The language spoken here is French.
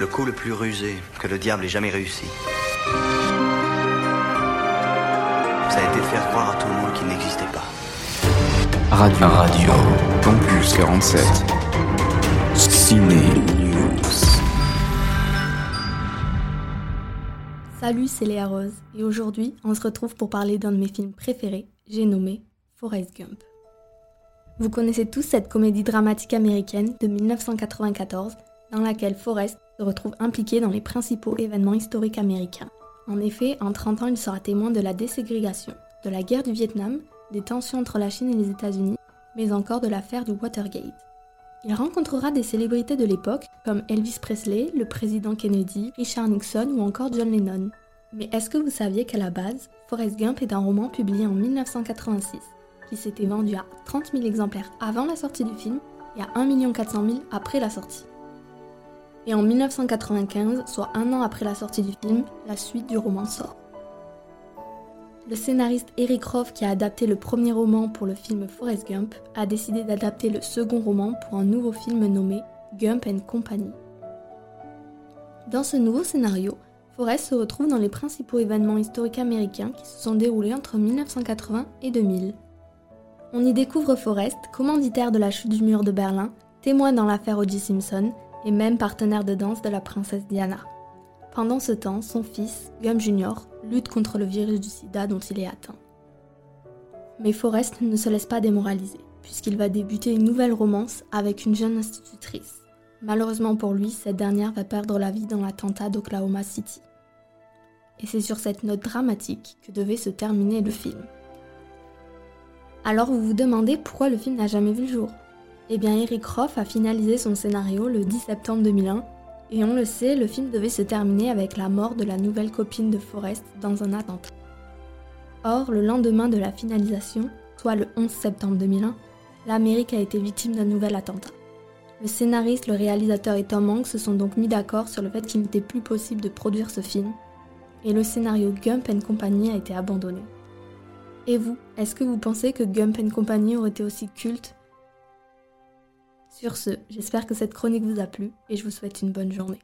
Le coup le plus rusé que le diable ait jamais réussi. Ça a été de faire croire à tout le monde qu'il n'existait pas. Radio Radio Campus 47 Ciné News Salut, c'est Léa Rose et aujourd'hui on se retrouve pour parler d'un de mes films préférés, j'ai nommé Forrest Gump. Vous connaissez tous cette comédie dramatique américaine de 1994 dans laquelle Forrest se retrouve impliqué dans les principaux événements historiques américains. En effet, en 30 ans, il sera témoin de la déségrégation, de la guerre du Vietnam, des tensions entre la Chine et les États-Unis, mais encore de l'affaire du Watergate. Il rencontrera des célébrités de l'époque comme Elvis Presley, le président Kennedy, Richard Nixon ou encore John Lennon. Mais est-ce que vous saviez qu'à la base, Forrest Gump est un roman publié en 1986, qui s'était vendu à 30 000 exemplaires avant la sortie du film et à 1 400 000 après la sortie? Et en 1995, soit un an après la sortie du film, la suite du roman sort. Le scénariste Eric Roth, qui a adapté le premier roman pour le film Forrest Gump, a décidé d'adapter le second roman pour un nouveau film nommé Gump and Company. Dans ce nouveau scénario, Forrest se retrouve dans les principaux événements historiques américains qui se sont déroulés entre 1980 et 2000. On y découvre Forrest, commanditaire de la chute du mur de Berlin, témoin dans l'affaire O.J. Simpson et même partenaire de danse de la princesse Diana. Pendant ce temps, son fils, Gum Jr., lutte contre le virus du sida dont il est atteint. Mais Forrest ne se laisse pas démoraliser, puisqu'il va débuter une nouvelle romance avec une jeune institutrice. Malheureusement pour lui, cette dernière va perdre la vie dans l'attentat d'Oklahoma City. Et c'est sur cette note dramatique que devait se terminer le film. Alors vous vous demandez pourquoi le film n'a jamais vu le jour eh bien, Eric Roth a finalisé son scénario le 10 septembre 2001, et on le sait, le film devait se terminer avec la mort de la nouvelle copine de Forrest dans un attentat. Or, le lendemain de la finalisation, soit le 11 septembre 2001, l'Amérique a été victime d'un nouvel attentat. Le scénariste, le réalisateur et Tom Hanks se sont donc mis d'accord sur le fait qu'il n'était plus possible de produire ce film, et le scénario Gump Company a été abandonné. Et vous, est-ce que vous pensez que Gump Company aurait été aussi culte sur ce, j'espère que cette chronique vous a plu et je vous souhaite une bonne journée.